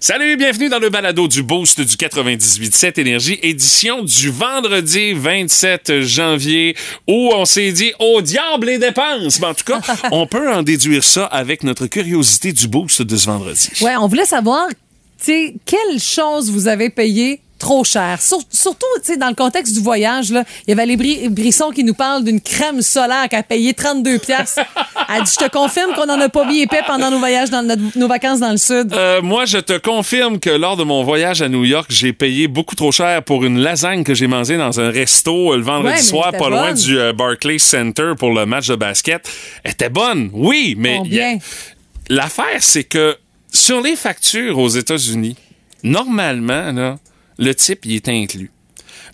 Salut, bienvenue dans le balado du Boost du 98.7 Énergie, édition du vendredi 27 janvier, où on s'est dit, au diable les dépenses! Mais en tout cas, on peut en déduire ça avec notre curiosité du Boost de ce vendredi. Ouais, on voulait savoir, tu sais, quelle chose vous avez payé trop cher. Sur- surtout, tu sais, dans le contexte du voyage, là, il y avait les Bri- Brisson qui nous parle d'une crème solaire qui a payé 32 pièces. Elle dit, je te confirme qu'on n'en a pas mis épais pendant nos voyages, dans notre- nos vacances dans le sud. Euh, moi, je te confirme que lors de mon voyage à New York, j'ai payé beaucoup trop cher pour une lasagne que j'ai mangée dans un resto euh, le vendredi Ouais, soir, pas loin du euh, Barclays Center pour le match de basket. Elle était bonne, oui, mais l'affaire, c'est que sur les factures aux États-Unis, normalement, là, le type, il est inclus.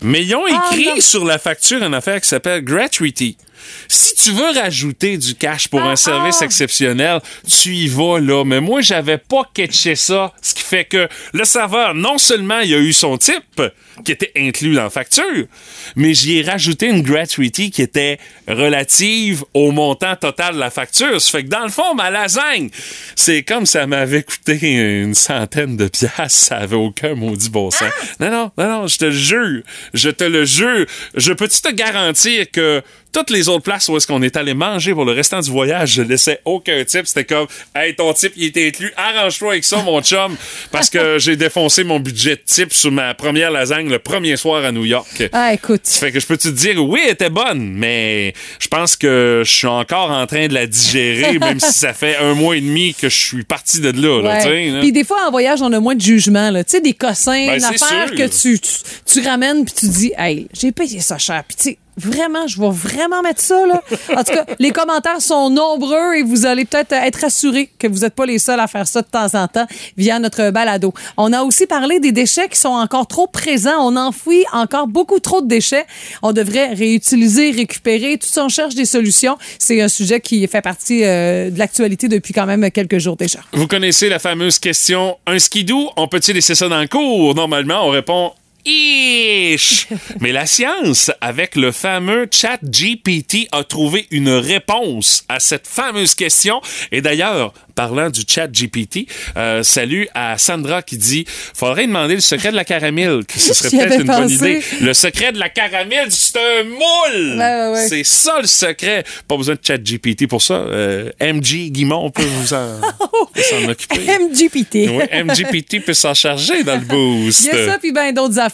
Mais ils ont Ah, écrit non. sur la facture une affaire qui s'appelle gratuity. Si tu veux rajouter du cash pour un service ah. exceptionnel, tu y vas là. Mais moi, j'avais pas catché ça. Ce qui fait que le serveur, non seulement il a eu son type qui était inclus dans la facture, mais j'y ai rajouté une gratuity qui était relative au montant total de la facture. Ça fait que dans le fond, ma lasagne, c'est comme ça m'avait coûté une centaine de piastres. Ça avait aucun maudit bon sens. Non, non, non, non, je te le jure. Je te le jure. Je peux-tu te garantir que toutes les autres places où est-ce qu'on est allé manger pour le restant du voyage, je laissais aucun type. C'était comme, hey, ton type, il était inclus. Arrange-toi avec ça, mon chum, parce que j'ai défoncé mon budget de type sur ma première lasagne le premier soir à New York. Ah, écoute. Fait que je peux te dire, oui, elle était bonne, mais je pense que je suis encore en train de la digérer, même si ça fait un mois et demi que je suis parti de là. là, Ouais. là. Puis des fois, en voyage, on a moins de jugement. Tu sais, des cossins, Ben, une c'est affaire sûr. que tu, tu, tu ramènes puis tu dis, hey, j'ai payé ça cher. Puis tu sais, vraiment, je vais vraiment mettre ça. Là. En tout cas, les commentaires sont nombreux et vous allez peut-être être assurés que vous n'êtes pas les seuls à faire ça de temps en temps via notre balado. On a aussi parlé des déchets qui sont encore trop présents. On enfouit encore beaucoup trop de déchets. On devrait réutiliser, récupérer. Tout ça, on cherche des solutions. C'est un sujet qui fait partie euh, de l'actualité depuis quand même quelques jours déjà. Vous connaissez la fameuse question un skidoo, on peut-il laisser ça dans le cours? Normalement, on répond Ish! Mais la science, avec le fameux chat GPT, a trouvé une réponse à cette fameuse question. Et d'ailleurs, parlant du chat GPT, euh, salut à Sandra qui dit faudrait demander le secret de la caramel, que ce serait peut-être une bonne pensé. idée. Le secret de la caramel, c'est un moule! Ouais. C'est ça le secret. Pas besoin de chat GPT pour ça. Euh, MG Guimont peut vous en, peut s'en occuper. MGPT. Oui, MGPT peut s'en charger dans le boost. Il y a ça puis bien d'autres affaires.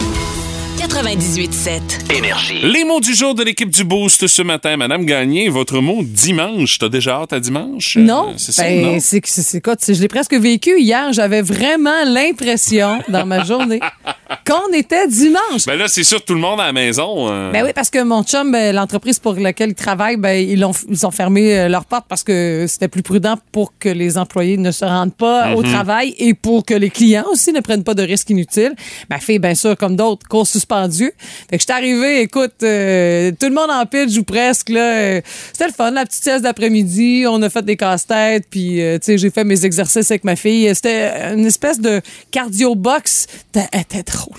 98.7. Énergie. Les mots du jour de l'équipe du Boost ce matin. Madame Gagné, votre mot dimanche. T'as déjà hâte à dimanche? Non, Euh, C'est ça, ben, non? c'est c'est- c'est quoi? Je l'ai presque vécu hier. J'avais vraiment l'impression dans ma journée qu'on était dimanche. Ben là, c'est sûr, tout le monde à la maison. euh, Ben oui, parce que mon chum, ben, l'entreprise pour laquelle il travaille, ben, ils, ont, ils ont fermé euh, leurs portes parce que c'était plus prudent pour que les employés ne se rendent pas au travail et pour que les clients aussi ne prennent pas de risques inutiles. Ma fille, bien sûr, comme d'autres, cours Fait que je suis arrivée, écoute, euh, tout le monde en pitch ou presque. là. euh, C'était le fun, la petite sieste d'après-midi. On a fait des casse-têtes, puis euh, tu sais, j'ai fait mes exercices avec ma fille. C'était une espèce de cardio-box. Elle était drôle.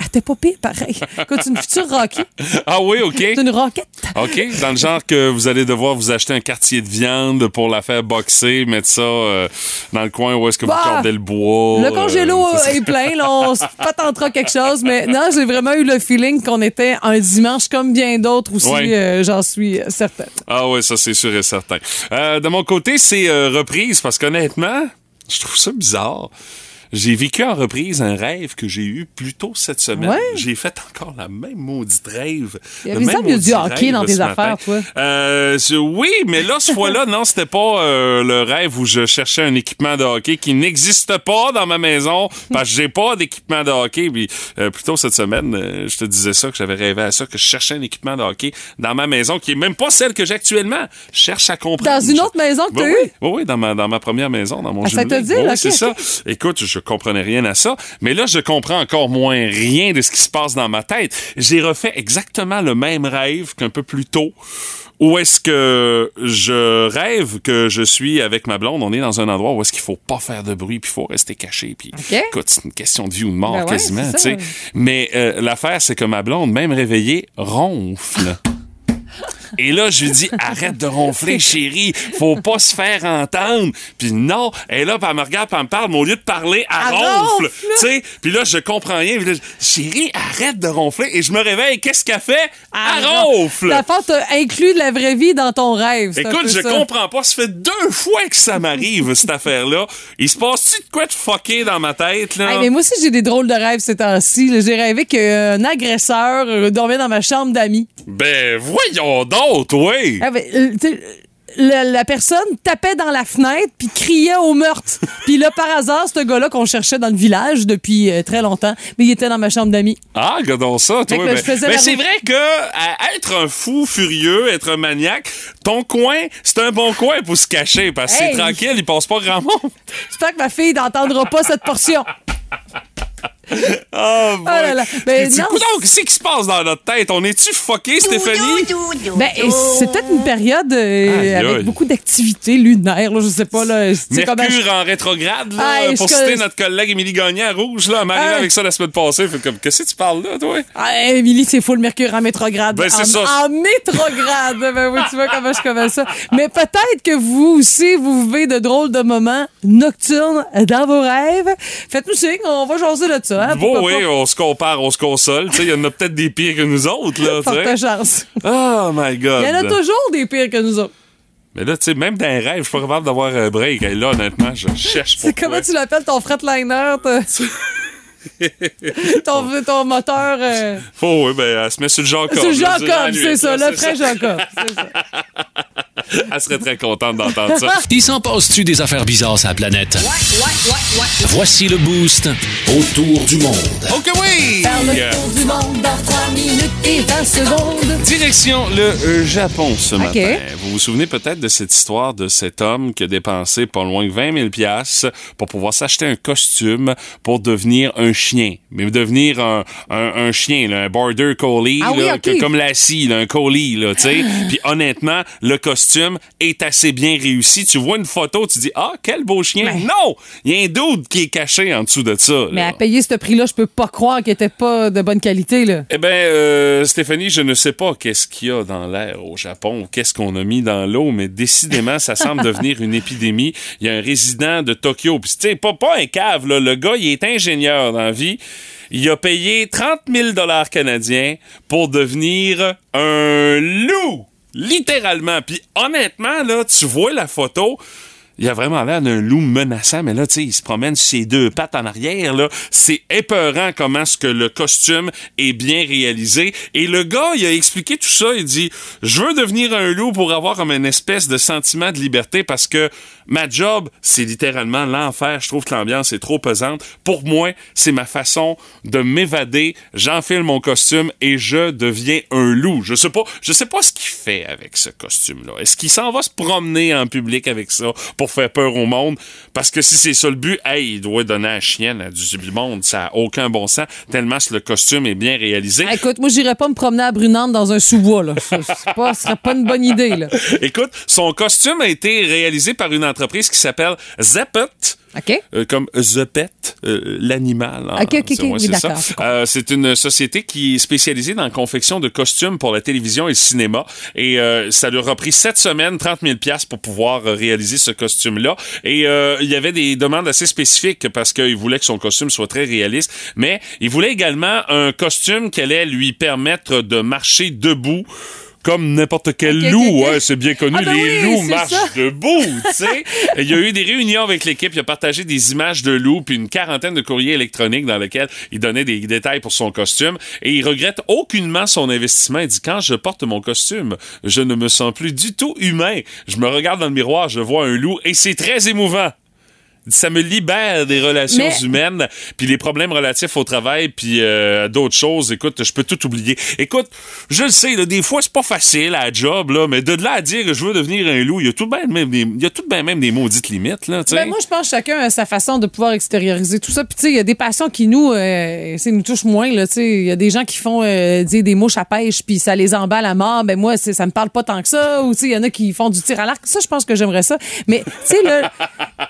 Elle était pas pire, pareil. Écoute, une future Rocky. Ah oui, OK. C'est une roquette. OK. Dans le genre que vous allez devoir vous acheter un quartier de viande pour la faire boxer, mettre ça euh, dans le coin où est-ce que vous Bah, cordez le bois. Le congélo est plein, là, on se patentera quelque chose, mais non, j'ai vraiment eu le feeling qu'on était un dimanche comme bien d'autres aussi, Ouais. euh, j'en suis certaine. Ah oui, ça c'est sûr et certain. Euh, de mon côté, c'est euh, reprise parce qu'honnêtement, je trouve ça bizarre. J'ai vécu en reprise un rêve que j'ai eu plus tôt cette semaine. Ouais. J'ai fait encore la même maudite rêve. Il y a même du hockey dans tes affaires, toi. Euh, oui, mais là, ce fois-là, non, c'était pas euh, le rêve où je cherchais un équipement de hockey qui n'existe pas dans ma maison parce que j'ai pas d'équipement de hockey. Puis, euh, plus tôt cette semaine, euh, je te disais ça, que j'avais rêvé à ça, que je cherchais un équipement de hockey dans ma maison qui est même pas celle que j'ai actuellement. Je cherche à comprendre. Dans une autre maison que Ben t'as oui, eue? oui, oui, dans ma, dans ma première maison, dans mon Ah, ça jumelé. te dit, Oui, là, c'est ça. Écoute, je comprenais rien à ça. Mais là, je comprends encore moins rien de ce qui se passe dans ma tête. J'ai refait exactement le même rêve qu'un peu plus tôt. Où est-ce que je rêve que je suis avec ma blonde? On est dans un endroit où est-ce qu'il faut pas faire de bruit, puis il faut rester caché. Puis, OK. écoute, c'est une question de vie ou de mort Ben ouais, quasiment. Mais euh, l'affaire, c'est que ma blonde, même réveillée, ronfle. Et là, je lui dis, arrête de ronfler, chérie. Faut pas se faire entendre. Puis non, elle est là, elle me regarde, elle me parle, mais au lieu de parler, elle, Elle ronfle. Tu sais, puis là, je comprends rien. Là, je- chérie, arrête de ronfler. Et je me réveille, qu'est-ce qu'elle fait? Elle ronfle. Ta faute inclus de la vraie vie dans ton rêve. Écoute, je ça. comprends pas. Ça fait deux fois que ça m'arrive, cette affaire-là. Il se passe-tu de quoi de fucké dans ma tête, là? Hey, mais moi aussi, j'ai des drôles de rêves ces temps-ci. J'ai rêvé qu'un agresseur euh, dormait dans ma chambre d'amis. Ben, voyons donc, oui. Ah, ben, euh, la, personne tapait dans la fenêtre puis criait au meurtre. puis là, par hasard, ce gars-là qu'on cherchait dans le village depuis euh, très longtemps, mais il était dans ma chambre d'amis. Ah, regardons ça, toi. là, Ben, ben, c'est vrai que à être un fou furieux, être un maniaque, ton coin, c'est un bon coin pour se cacher parce que Hey. c'est tranquille, il passe pas grand monde. J'espère que ma fille n'entendra pas cette portion. Oh, boy. là là. Ben, dis, non, coudonc, qu'est-ce qui se passe dans notre tête? On est-tu fucké, Stéphanie? Ben, c'est peut-être une période euh, avec beaucoup d'activités lunaires, là, je sais pas. Là, Mercure en rétrograde, là, pour citer notre collègue Émilie Gagné à Rouge, là, Aïe. avec ça la semaine passée. Fait comme, qu'est-ce que tu parles là, toi? Ah, Émilie, c'est fou le mercure en métrograde. Ben, c'est en, ça. En métrograde. ben oui, tu vois comment je commence ça. Mais peut-être que vous aussi, vous vivez de drôles de moments nocturnes dans vos rêves. Faites-nous signe, on va jaser de ça. Hein, Bon, oui, on se compare, on se console. Tu sais, il y en a peut-être des pires que nous autres, là, Forte chance. Oh my God. Il y en a toujours des pires que nous autres. Mais là, tu sais, même dans les rêves, je suis pas capable d'avoir un break. Et là, honnêtement, je cherche C'est comment tu l'appelles ton fretliner? ton, ton moteur. euh, Oh, oui, ben, elle se met sur le Jacob. C'est là, Jacob, c'est ça, le frère Jacob. c'est ça. Elle serait très contente d'entendre ça. Il s'en passe-tu des affaires bizarres sur la planète? Voici le boost autour du monde. OK, oui! Faire le tour du monde dans 3 minutes et 20 secondes. Direction le euh, Japon ce OK. matin. Vous vous souvenez peut-être de cette histoire de cet homme qui a dépensé pas loin de 20 000 piastres pour pouvoir s'acheter un costume pour devenir un chien. Mais devenir un, un, un chien, là, un border collie, Ah oui, que- comme Lassie, là, un collie, là, tu sais. Puis honnêtement, le costume est assez bien réussi. Tu vois une photo, tu dis, ah, quel beau chien. Non! Il y a un doute qui est caché en dessous de ça. Mais à payer ce prix-là, je peux pas croire qu'il était pas de bonne qualité. Là. Eh bien, euh, Stéphanie, je ne sais pas qu'est-ce qu'il y a dans l'air au Japon, ou qu'est-ce qu'on a mis dans l'eau, mais décidément, ça semble devenir une épidémie. Il y a un résident de Tokyo, puis tu sais, pas, pas un cave, là. le gars, il est ingénieur dans la vie. Il a payé 30 000 dollars canadiens pour devenir un loup, littéralement. Puis honnêtement, là, tu vois la photo, il a vraiment l'air d'un loup menaçant, mais là, tu sais, il se promène ses deux pattes en arrière, là. C'est épeurant comment ce que le costume est bien réalisé. Et le gars, il a expliqué tout ça. Il dit, je veux devenir un loup pour avoir comme une espèce de sentiment de liberté parce que ma job, c'est littéralement l'enfer. Je trouve que l'ambiance est trop pesante. Pour moi, c'est ma façon de m'évader. J'enfile mon costume et je deviens un loup. Je sais pas, je sais pas ce qu'il fait avec ce costume-là. Est-ce qu'il s'en va se promener en public avec ça pour faire peur au monde? Parce que si c'est ça le but, hey, il doit donner à la chienne à du monde. Ça a aucun bon sens, tellement que le costume est bien réalisé. Ah, écoute, moi, j'irais pas me promener à Brunante dans un sous-bois. Là. Ce serait pas une bonne idée. Là. Écoute, son costume a été réalisé par une entreprise qui s'appelle Zeppet. OK? Euh, comme The Pet, euh, l'animal. oui, c'est. Euh, c'est une société qui est spécialisée dans la confection de costumes pour la télévision et le cinéma. Et euh, ça leur a pris sept semaines, 30 000 piastres pour pouvoir euh, réaliser ce costume-là. Et il y avait des demandes assez spécifiques parce qu'il voulait que son costume soit très réaliste. Mais il voulait également un costume qui allait lui permettre de marcher debout comme n'importe quel loup, ouais, c'est bien connu, Ah, ben les oui, loups marchent ça. debout, tu sais. Il y a eu des réunions avec l'équipe, il a partagé des images de loups, puis une quarantaine de courriers électroniques dans lesquels il donnait des détails pour son costume. Et il regrette aucunement son investissement. Il dit, quand je porte mon costume, je ne me sens plus du tout humain. Je me regarde dans le miroir, je vois un loup, et c'est très émouvant. Ça me libère des relations Mais- humaines, puis les problèmes relatifs au travail, puis euh, d'autres choses. Écoute, je peux tout oublier. Écoute, je le sais, là, des fois, c'est pas facile à la job, là, mais de là à dire que je veux devenir un loup, il y a tout de même, même des, il y a tout de même, même des maudites limites, là. Ben, moi, je pense que chacun a sa façon de pouvoir extérioriser tout ça. Puis, tu sais, il y a des passions qui nous, euh, nous touchent moins. là, tu sais. Il y a des gens qui font euh, dire des mouches à pêche, puis ça les emballe à mort. Ben, moi, ça me parle pas tant que ça. Ou, tu sais, il y en a qui font du tir à l'arc. Ça, je pense que j'aimerais ça. Mais, tu sais, là,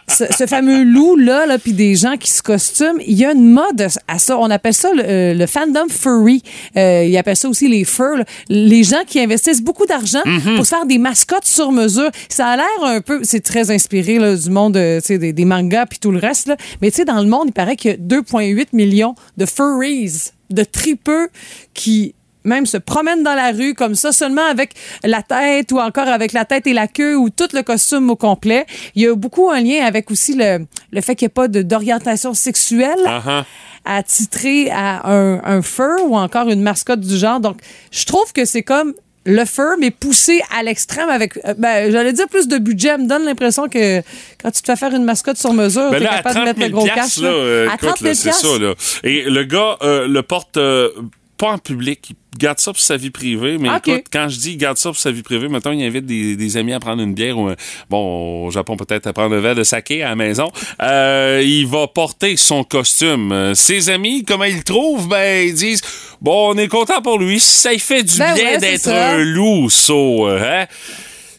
ce, ce fameux loup-là, là, puis des gens qui se costument, il y a une mode à ça. On appelle ça le, euh, le fandom furry. Euh, ils appellent ça aussi les furs. là. Les gens qui investissent beaucoup d'argent pour se faire des mascottes sur mesure. Ça a l'air un peu... C'est très inspiré là, du monde euh, des, des mangas puis tout le reste. Là. Mais tu sais, dans le monde, il paraît qu'il y a 2,8 millions de furries, de tripeux qui même se promènent dans la rue comme ça, seulement avec la tête ou encore avec la tête et la queue ou tout le costume au complet. Il y a beaucoup un lien avec aussi le, le fait qu'il n'y ait pas d'orientation sexuelle Uh-huh. à titrer à un, un fur ou encore une mascotte du genre. Donc, je trouve que c'est comme le fur, mais poussé à l'extrême avec, euh, ben, j'allais dire plus de budget. Me donne l'impression que quand tu te fais faire une mascotte sur mesure, Ben t'es capable 30 de mettre 000 le gros cash. là, euh, à écoute, 30 000 là, c'est ça, là. Et le gars euh, le porte euh, pas en public. Il garde ça pour sa vie privée. Mais écoute, quand je dis il garde ça pour sa vie privée, mettons, il invite des, des amis à prendre une bière ou, un- bon, au Japon, peut-être à prendre un verre de saké à la maison. Euh, il va porter son costume. Euh, Ses amis, comment ils le trouvent? Ben, ils disent, bon, on est content pour lui. Ça fait du Ben bien ouais, d'être un loup, so, hein?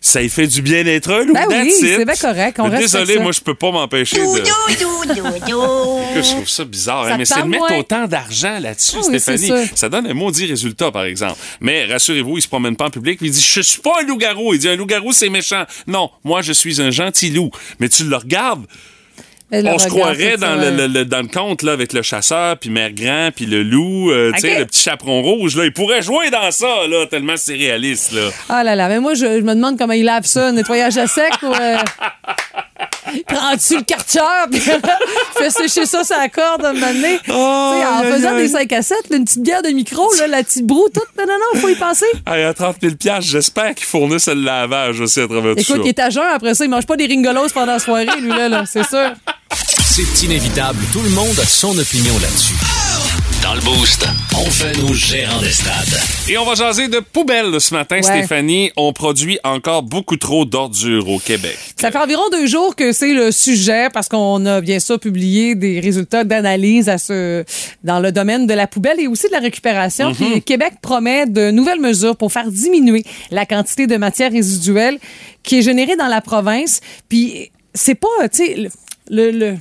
Ça lui fait du bien d'être un loup. Ben oui, c'est bien correct, on reste Désolé, ça. moi, je peux pas m'empêcher de... Je trouve ça bizarre, Ça hein, mais c'est de mettre moins. autant d'argent là-dessus, Ah oui, Stéphanie. ça. Donne un maudit résultat, par exemple. Mais rassurez-vous, il se promène pas en public. puis Il dit Je suis pas un loup-garou. Il dit Un loup-garou, c'est méchant. Non, moi, je suis un gentil loup. Mais tu le regardes. On se croirait dans ça, le, le- le- dans le conte là, avec le chasseur, puis Mère Grand, puis le loup, euh, tu sais, le petit chaperon rouge. Là, il pourrait jouer dans ça, là, tellement c'est réaliste. Là. Ah là là, mais moi, je, je me demande comment il lave ça, nettoyage à sec ou... euh, Prends-tu le karcher puis fais sécher ça sur la corde à un moment donné? Sais, en faisant des 5 à 7, là, une petite bière de micro, là, la petite broue, tout. Non, non, non, il faut y penser. Hey, à 30 000 piastres, j'espère qu'ils fournissent le lavage aussi à travers tout ça. Écoute, il est à jeun, après ça, il mange pas des ringolos pendant la soirée, lui, là, là c'est sûr. C'est inévitable, tout le monde a son opinion là-dessus. Dans le Boost, on fait nos gérants des stades. Et on va jaser de poubelles ce matin, Ouais. Stéphanie. On produit encore beaucoup trop d'ordures au Québec. Ça fait environ deux jours que c'est le sujet parce qu'on a bien sûr publié des résultats d'analyse à ce dans le domaine de la poubelle et aussi de la récupération. Puis Québec promet de nouvelles mesures pour faire diminuer la quantité de matière résiduelle qui est générée dans la province. Puis c'est pas, tu sais, le, le, le-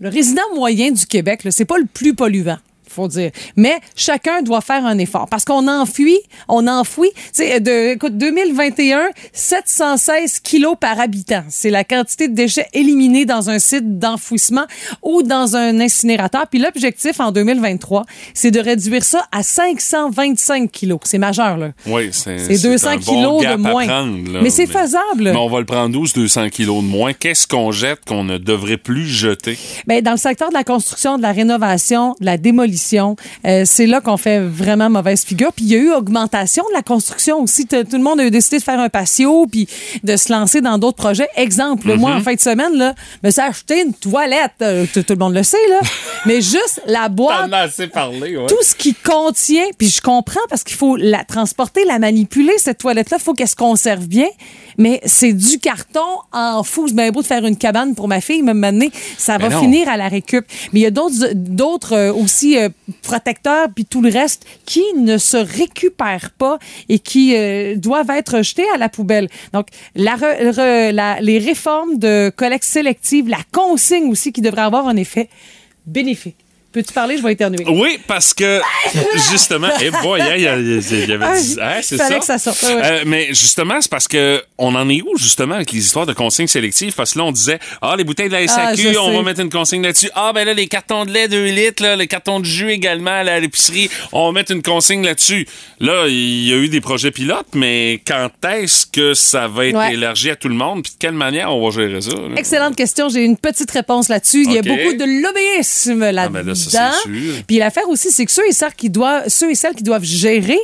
le- résident moyen du Québec, c'est pas le plus polluant faut dire. Mais chacun doit faire un effort parce qu'on enfuit, on enfouit. Tu sais, de, écoute, 2021, 716 kilos par habitant. C'est la quantité de déchets éliminés dans un site d'enfouissement ou dans un incinérateur. Puis l'objectif en 2023, c'est de réduire ça à 525 kilos. C'est majeur, là. Oui, c'est C'est 200 un bon kilos gap de à moins. prendre, là. Mais c'est faisable. Mais on va le prendre 12, 200 kilos de moins? Qu'est-ce qu'on jette qu'on ne devrait plus jeter? Ben, dans le secteur de la construction, de la rénovation, de la démolition, euh, c'est là qu'on fait vraiment mauvaise figure. Puis il y a eu augmentation de la construction aussi. Tout le monde a décidé de faire un patio puis de se lancer dans d'autres projets. Exemple, moi, Mm-hmm. en fin de semaine, là, me suis acheté une toilette. Euh, tout, tout le monde le sait, là. Mais juste la boîte as assez parlé, ouais. tout ce qui contient, puis je comprends parce qu'il faut la transporter, la manipuler, cette toilette-là, il faut qu'elle se conserve bien, mais c'est du carton en fou. C'est bien beau de faire une cabane pour ma fille, même donné, ça va finir à la récup. Mais il y a d'autres d'autres euh, aussi euh, protecteurs, puis tout le reste, qui ne se récupèrent pas et qui euh, doivent être jetés à la poubelle. Donc, la, re- re- la- les réformes de collecte sélective, la consigne aussi, qui devrait avoir un effet bénéfique. Peux-tu parler? Je vais éternuer. Oui, parce que justement, eh boy, hein, il y, avait Ah, dit, hein, c'est fallait ça? que ça sorte, ouais. Euh, mais justement, c'est parce que on en est où justement avec les histoires de consignes sélectives? Parce que là, on disait, ah, les bouteilles de la Ah, SAQ, on sais. va mettre une consigne là-dessus. Ah, ben là, les cartons de lait 2 litres, là, les cartons de jus également là, à l'épicerie, on va mettre une consigne là-dessus. Là, il y a eu des projets pilotes, mais quand est-ce que ça va être Ouais. élargi à tout le monde? Puis de quelle manière on va gérer ça là? Excellente question. J'ai une petite réponse là-dessus. Il y a beaucoup de lobbyisme là-dedans. ben là, ça. Puis l'affaire aussi, c'est que ceux et, celles qui doivent, ceux et celles qui doivent gérer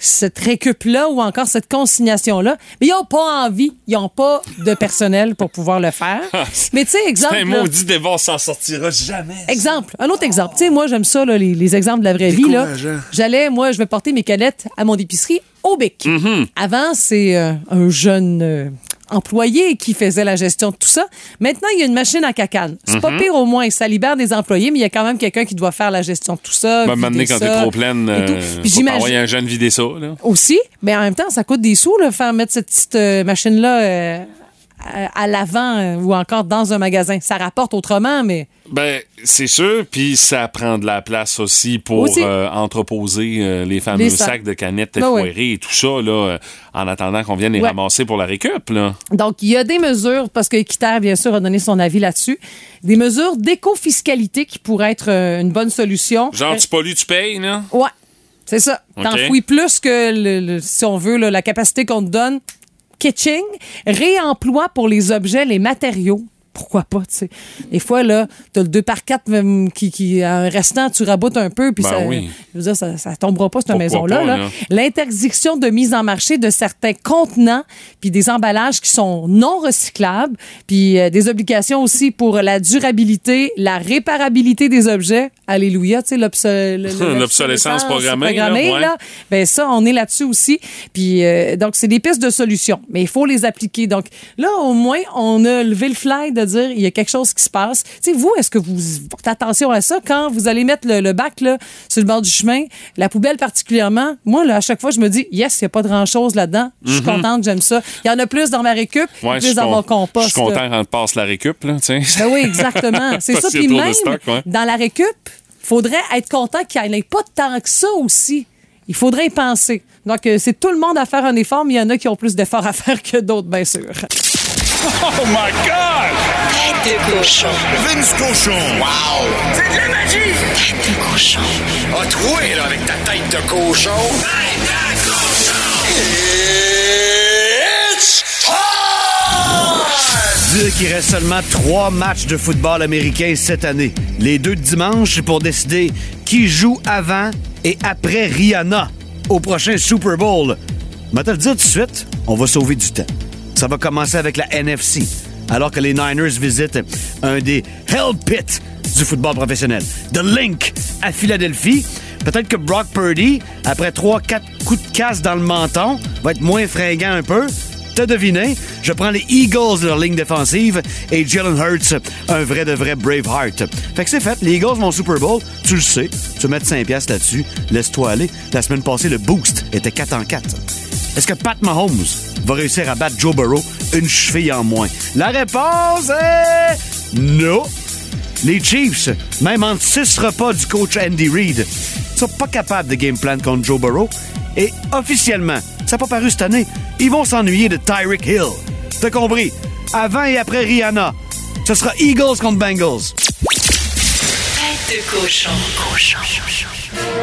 cette récup-là ou encore cette consignation-là, mais ils n'ont pas envie, ils n'ont pas de personnel pour pouvoir le faire. mais tu sais, exemple... Un là- maudit débat, on s'en sortira jamais. Exemple, un autre exemple. Tu sais, moi, j'aime ça, là, les, les exemples de la vraie vie. là. J'allais, moi, je vais porter mes canettes à mon épicerie au Bic. Avant, c'est euh, un jeune euh, employé qui faisait la gestion de tout ça. Maintenant, il y a une machine à cacane. C'est pas pire au moins, ça libère des employés, mais il y a quand même quelqu'un qui doit faire la gestion de tout ça. Vider maintenant, quand t'es trop pleine, euh, j'imagine- envoyer un jeune vider ça. Là. aussi, mais en même temps, ça coûte des sous, là, faire mettre cette petite euh, machine-là euh, à, à l'avant euh, ou encore dans un magasin. Ça rapporte autrement, mais Ben, c'est sûr, puis ça prend de la place aussi pour Aussi. euh, entreposer euh, les fameux Les sacs. sacs de canettes Ben et tout ça, là, euh, en attendant qu'on vienne les Ouais. ramasser pour la récup. Là. Donc, il y a des mesures, parce que Équiterre, bien sûr, a donné son avis là-dessus, des mesures d'éco-fiscalité qui pourraient être une bonne solution. Genre, tu pollues, tu payes, là? Ouais, c'est ça. OK. T'enfouis plus que, le- le- si on veut, là, la capacité qu'on te donne. Kitching, réemploi pour les objets, les matériaux. Pourquoi pas, tu sais. Des fois, là, t'as le 2 par 4 même, qui, qui, un restant, tu raboutes un peu, puis Ben ça, oui. je veux dire, ça, ça tombera pas, cette maison-là. L'interdiction de mise en marché de certains contenants, puis des emballages qui sont non recyclables, puis euh, des obligations aussi pour la durabilité, la réparabilité des objets. Alléluia, tu sais, l'obs- le- le- L'obsolescence programmée, là, ouais. là. Ben ça, on est là-dessus aussi. Puis euh, donc c'est des pistes de solutions, mais il faut les appliquer. Donc là, au moins, on a levé le flag de dire il y a quelque chose qui se passe. Tu sais, vous, est-ce que vous faites attention à ça? Quand vous allez mettre le, le bac là sur le bord du chemin, la poubelle particulièrement. Moi, là, à chaque fois, je me dis yes, il y a pas grand chose là-dedans. Je suis contente, j'aime ça. Il y en a plus dans ma récup, Mhm. Ouais, plus dans mon compost. Je suis content quand tu passes la récup, là. Ben oui, exactement. C'est ça. Puis même, stock, ouais. dans la récup, faudrait être content qu'il n'y ait pas tant que ça aussi. Il faudrait y penser. Donc, euh, c'est tout le monde à faire un effort, mais il y en a qui ont plus d'efforts à faire que d'autres, bien sûr. Oh my God! Tête de cochon. Vince Cochon. Wow! C'est de la magie! Tête de cochon. A troué, là, avec ta tête de cochon. Tête de cochon! It's time! Dire qu'il reste seulement trois matchs de football américain cette année. Les deux de dimanche pour décider qui joue avant et après Rihanna au prochain Super Bowl. Mais te le dire tout de suite, on va sauver du temps. Ça va commencer avec la NFC, alors que les Niners visitent un des Hell Pits du football professionnel. The Link à Philadelphie. Peut-être que Brock Purdy, après 3-4 coups de casse dans le menton, va être moins fringant un peu. T'as deviné, je prends les Eagles de leur ligne défensive et Jalen Hurts, un vrai de vrai Braveheart. Fait que c'est fait, les Eagles vont au Super Bowl, tu le sais, tu mettre 5 piastres là-dessus, laisse-toi aller. La semaine passée, le boost était 4 en 4. Est-ce que Pat Mahomes va réussir à battre Joe Burrow une cheville en moins? La réponse est non. Les Chiefs, même en six repas du coach Andy Reid, sont pas capables de game plan contre Joe Burrow. Et officiellement, ça n'a pas paru cette année, ils vont s'ennuyer de Tyreek Hill. T'as compris? Avant et après Rihanna, ce sera Eagles contre Bengals.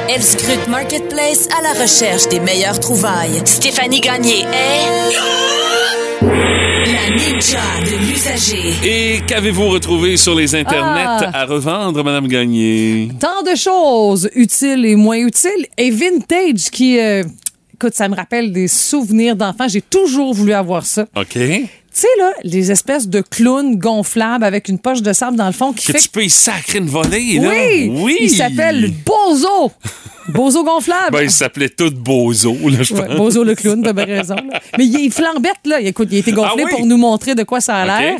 Elle scrute Marketplace à la recherche des meilleures trouvailles. Stéphanie Gagné est La ninja de l'usager. Et qu'avez-vous retrouvé sur les internets Ah. à revendre, Madame Gagné? Tant de choses utiles et moins utiles et vintage qui... euh, écoute, ça me rappelle des souvenirs d'enfants. J'ai toujours voulu avoir ça. OK. Tu sais, là, les espèces de clowns gonflables avec une poche de sable dans le fond qui Que fait tu peux y sacrer une volée, là. Oui! Oui! Il s'appelle Bozo! Bozo gonflable! Ben, il s'appelait tout Bozo, là, je Ouais, pense. Bozo le clown, t'as bien raison. là. Mais il est flambette, là. Écoute, il a été gonflé Ah oui? pour nous montrer de quoi ça a l'air.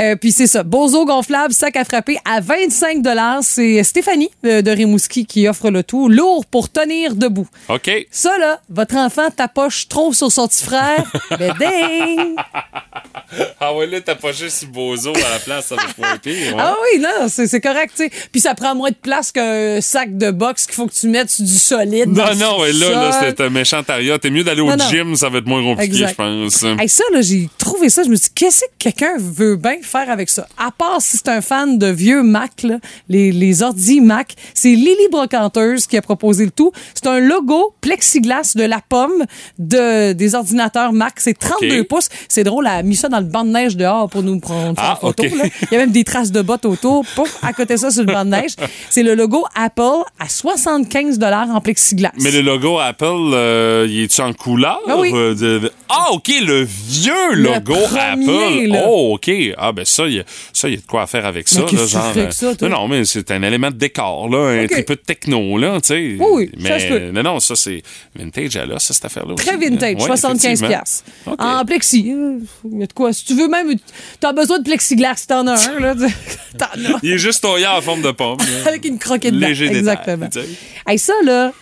Euh, puis c'est ça. Bozo gonflable, sac à frapper à 25 C'est Stéphanie euh, de Rimouski qui offre le tout. Lourd pour tenir debout. OK. Ça, là, votre enfant tapoche trop sur son petit frère. ben, ding! Ah ouais, là, pas juste Bozo à la place, ça va pas pire. ouais. Ah oui, non, c'est correct, tu sais. Puis ça prend moins de place qu'un sac de boxe qu'il faut que tu mettes sur du solide. Non, non, ouais, là, là, c'est un méchant taria. T'es mieux d'aller au Non, non. gym, ça va être moins compliqué, je pense. Hey, ça, là, j'ai trouvé ça. Je me suis dit, qu'est-ce que quelqu'un veut bien faire avec ça? À part si c'est un fan de vieux Mac, là, les, les ordi Mac, c'est Lily Brocanteuse qui a proposé le tout. C'est un logo plexiglas de la pomme de, des ordinateurs Mac. C'est 32 OK. pouces. C'est drôle, elle a mis ça dans le banc de neige dehors pour nous prendre Ah, photo. Là. Il y a même des traces de bottes autour. Pouf, à côté ça, sur le banc de neige. C'est le logo Apple à 75 en plexiglas. Mais le logo Apple, euh, il est-tu en couleur? Ah oui. euh, de- de- Ah, OK, le vieux logo premier, Apple. là. Oh, OK. Ah, ben ça, il y a, ça, y a de quoi à faire avec ça. Mais qu'est-ce là, que tu genre, fais avec ça, toi? non, mais c'est un élément de décor, là, un petit peu de techno, là, tu sais. Oui, ça mais non, non, ça, c'est vintage là, ça, cette affaire-là Très aussi, vintage, hein. Ouais, 75 effectivement. piastres. OK. En plexi. euh, Il y a de quoi. Si tu veux même, t'as besoin de plexiglas, t'en as un, là. T'en as. Il est juste toyé en forme de pomme. Avec une croquette dedans. Léger Exactement. Hey, ça, là,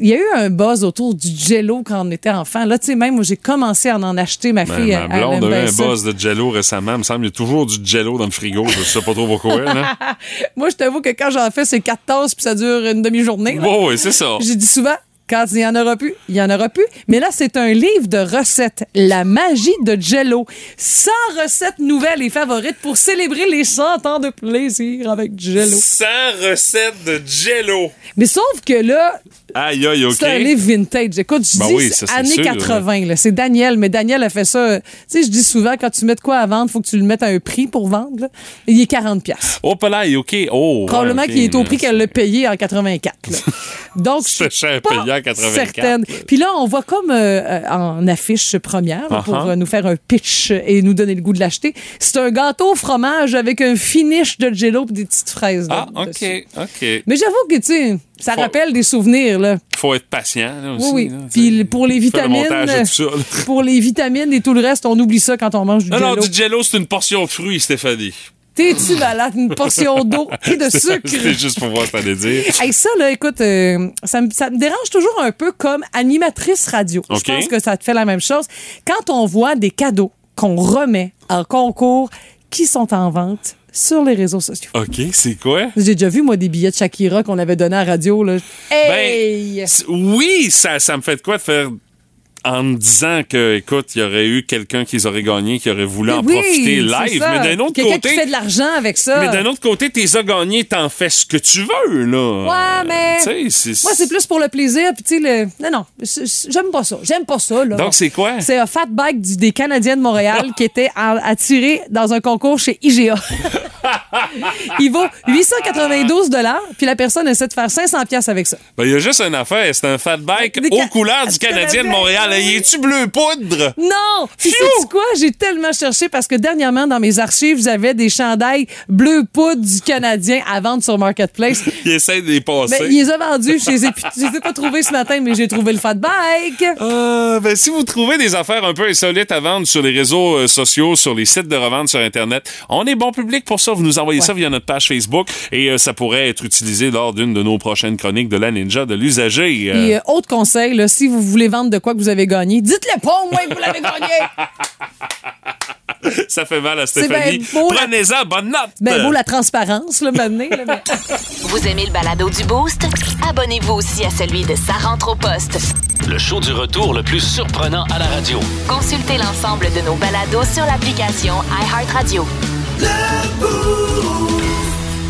il y a eu un buzz autour du jello quand on était enfant. Là, tu sais, même, moi, j'ai commencé à en acheter. Ma Ben, fille, ma elle- elle blonde a eu un buzz de jello récemment. Il me semble qu'il y a toujours du jello dans le frigo. Je sais pas trop pourquoi. Là. Moi, je t'avoue que quand j'en fais, c'est quatre tasses puis ça dure une demi-journée. Ouais, ouais, c'est ça. J'ai dit souvent, quand il y en aura plus, il y en aura plus. Mais là, c'est un livre de recettes. La magie de Jello. 100 recettes nouvelles et favorites pour célébrer les 100 ans de plaisir avec Jello. 100 recettes de jello. Mais sauf que là, Aïe, aïe, OK. c'est un livre vintage. Écoute, je Ben dis oui, ça, années sûr, 80. là. C'est Daniel, mais Daniel a fait ça. Tu sais, je dis souvent, quand tu mets de quoi à vendre, faut que tu le mettes à un prix pour vendre. là. Il est 40 pièces. Oh, pas là, OK. Oh, Probablement ouais, qu'il est au prix qu'elle l'a payé en 84. là. Donc, je suis cher pas payé en 84. certaine. Puis là, on voit comme euh, en affiche première pour Uh-huh. euh, nous faire un pitch et nous donner le goût de l'acheter. C'est un gâteau au fromage avec un finish de jello et des petites fraises. Ah, là, OK, dessus. OK. Mais j'avoue que, tu sais, ça Faut- rappelle des souvenirs, là. Faut être patient, là, aussi. Oui, oui. là, Puis pour les le vitamines, tout ça, pour les vitamines et tout le reste, on oublie ça quand on mange du Non, jello. non, du jello, c'est une portion de fruits, Stéphanie. T'es-tu malade? Une portion d'eau et de sucre. C'était juste pour voir ce que t'allais dire. Hey, ça, là, écoute, euh, ça, me, ça me dérange toujours un peu comme animatrice radio. Je pense que ça te fait la même chose. Quand on voit des cadeaux qu'on remet en concours qui sont en vente sur les réseaux sociaux? OK, c'est quoi? J'ai déjà vu, moi, des billets de Shakira qu'on avait donnés à la radio. Là. Hey! Ben, c- oui, ça, ça me fait de quoi de faire en me disant que, écoute, il y aurait eu quelqu'un qui les aurait gagnés, qui aurait voulu en Oui, profiter live. Mais d'un autre Quelqu'un côté. qui fait de l'argent avec ça. Mais d'un autre côté, t'es as gagnés, t'en fais ce que tu veux, là. Ouais, mais- Tu sais, c'est. Moi, c'est plus pour le plaisir. Puis, tu sais, le... non, non, j'aime pas ça. J'aime pas ça. Là. Donc, c'est quoi? C'est un fat bike du- des Canadiens de Montréal qui était tirer dans un concours chez IGA. Il vaut 892 puis la personne essaie de faire 500 pièces avec ça. Ben, il y a juste une affaire. C'est un fat bike Des aux couleurs du Canadien de Montréal. Y es-tu bleu poudre? Non! Puis sais quoi? J'ai tellement cherché parce que dernièrement, dans mes archives, j'avais des chandails bleu poudre du Canadien à vendre sur Marketplace. Il essaie de les passer. Ben, il les a vendus. Je les ai, je les ai pas trouvés ce matin, mais j'ai trouvé le fat bike. Euh, ben, si vous trouvez des affaires un peu insolites à vendre sur les réseaux euh, sociaux, sur les sites de revente sur Internet, on est bon public pour ça. Vous nous envoyez ça via notre page Facebook et euh, ça pourrait être utilisé lors d'une de nos prochaines chroniques de la Ninja de l'usager. Euh, Et euh, autre conseil, là, si vous voulez vendre de quoi que vous avez gagné, dites-le pas au moins que vous l'avez gagné. ça fait mal à Stéphanie. ben beau, la- Prenez-en bonne note. Ben beau la transparence, là, maintenant. mais- Vous aimez le balado du Boost? Abonnez-vous aussi à celui de Sa rentre au poste. Le show du retour le plus surprenant à la radio. Consultez l'ensemble de nos balados sur l'application iHeartRadio. Debout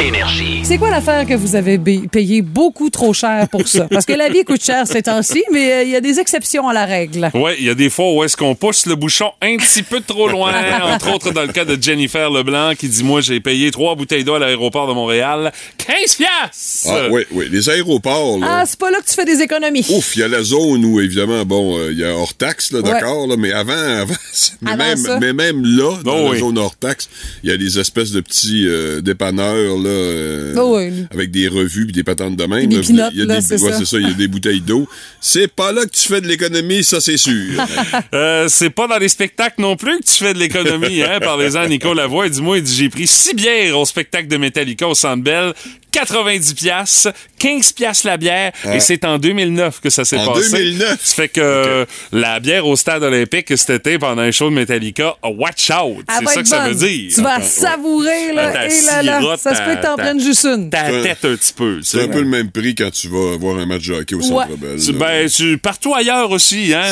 Énergie. C'est quoi l'affaire que vous avez payé beaucoup trop cher pour ça? Parce que la vie coûte cher ces temps-ci, mais euh, il y a des exceptions à la règle. Ouais, il y a des fois où est-ce qu'on pousse le bouchon un petit peu trop loin. Entre autres, dans le cas de Jennifer Leblanc qui dit Moi, j'ai payé trois bouteilles d'eau à l'aéroport de Montréal. 15 piastres! Ah, oui, oui. Les aéroports, là. Ah, c'est pas là que tu fais des économies. Ouf, il y a la zone où, évidemment, bon, euh, il y a hors taxe, là, d'accord, là, mais avant, avant, mais, Avant même, ça. mais même là, dans Oh la oui. zone hors taxe, il y a des espèces de petits euh, dépanneurs, là, euh, Oh oui. avec des revues puis des patentes de même. Des là. pinottes, Il y a là, des, c'est ouais, ça. c'est ça, il y a des bouteilles d'eau. C'est pas là que tu fais de l'économie, ça, c'est sûr. Euh, c'est pas dans les spectacles non plus que tu fais de l'économie, hein? Parlez-en à Nico Lavoie. Il dit, moi, il dit, j'ai pris six bières au spectacle de Metallica au Centre Bell. 90 piastres, 15 piastres la bière, et c'est en 2009 que ça s'est En passé. 2009? Ça fait que la bière au stade olympique cet été pendant un show de Metallica, watch out! C'est va ça que ça veut dire. Tu vas savourer, là. Ta Et là, Ça se peut que t'en prennes juste une. Ta tête un petit peu. c'est un peu le même prix quand tu vas voir un match de hockey au Centre. Bell. Ben, tu, partout ailleurs aussi, hein,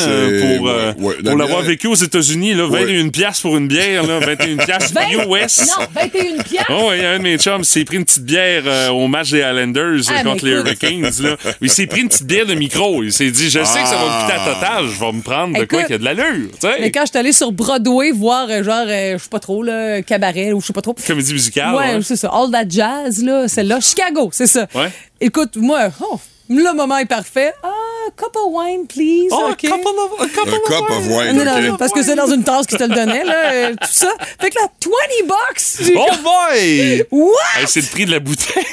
pour, euh. La pour l'avoir vécu aux États-Unis, là, 21 piastres pour une bière, là, 21 piastres US. Non, 21 piastres. Oh, il y a un de mes chums, s'est pris une petite bière euh, au match des Islanders Ah, euh, contre contre les Hurricanes. Là. Il s'est pris une petite bière de micro. Il s'est dit, je sais que ça va me coûter à total, je vais me prendre de quoi qu'il y a de l'allure. Mais quand je suis allée sur Broadway voir, euh, genre, euh, je sais pas trop, là, cabaret, ou je sais pas trop. Comédie musicale. Ouais, ouais. c'est ça. All That Jazz, là, celle-là. Chicago, c'est ça. Ouais. Écoute, moi, oh, le moment est parfait. Ah, cup of wine, please. Oh, OK. a couple of, a couple Un of cup of wine, Non, non, parce que c'est dans une tasse qui te le donnait, là, euh, tout ça. Fait que là, 20 bucks! Oh comme, boy! What? Hey, c'est le prix de la bouteille.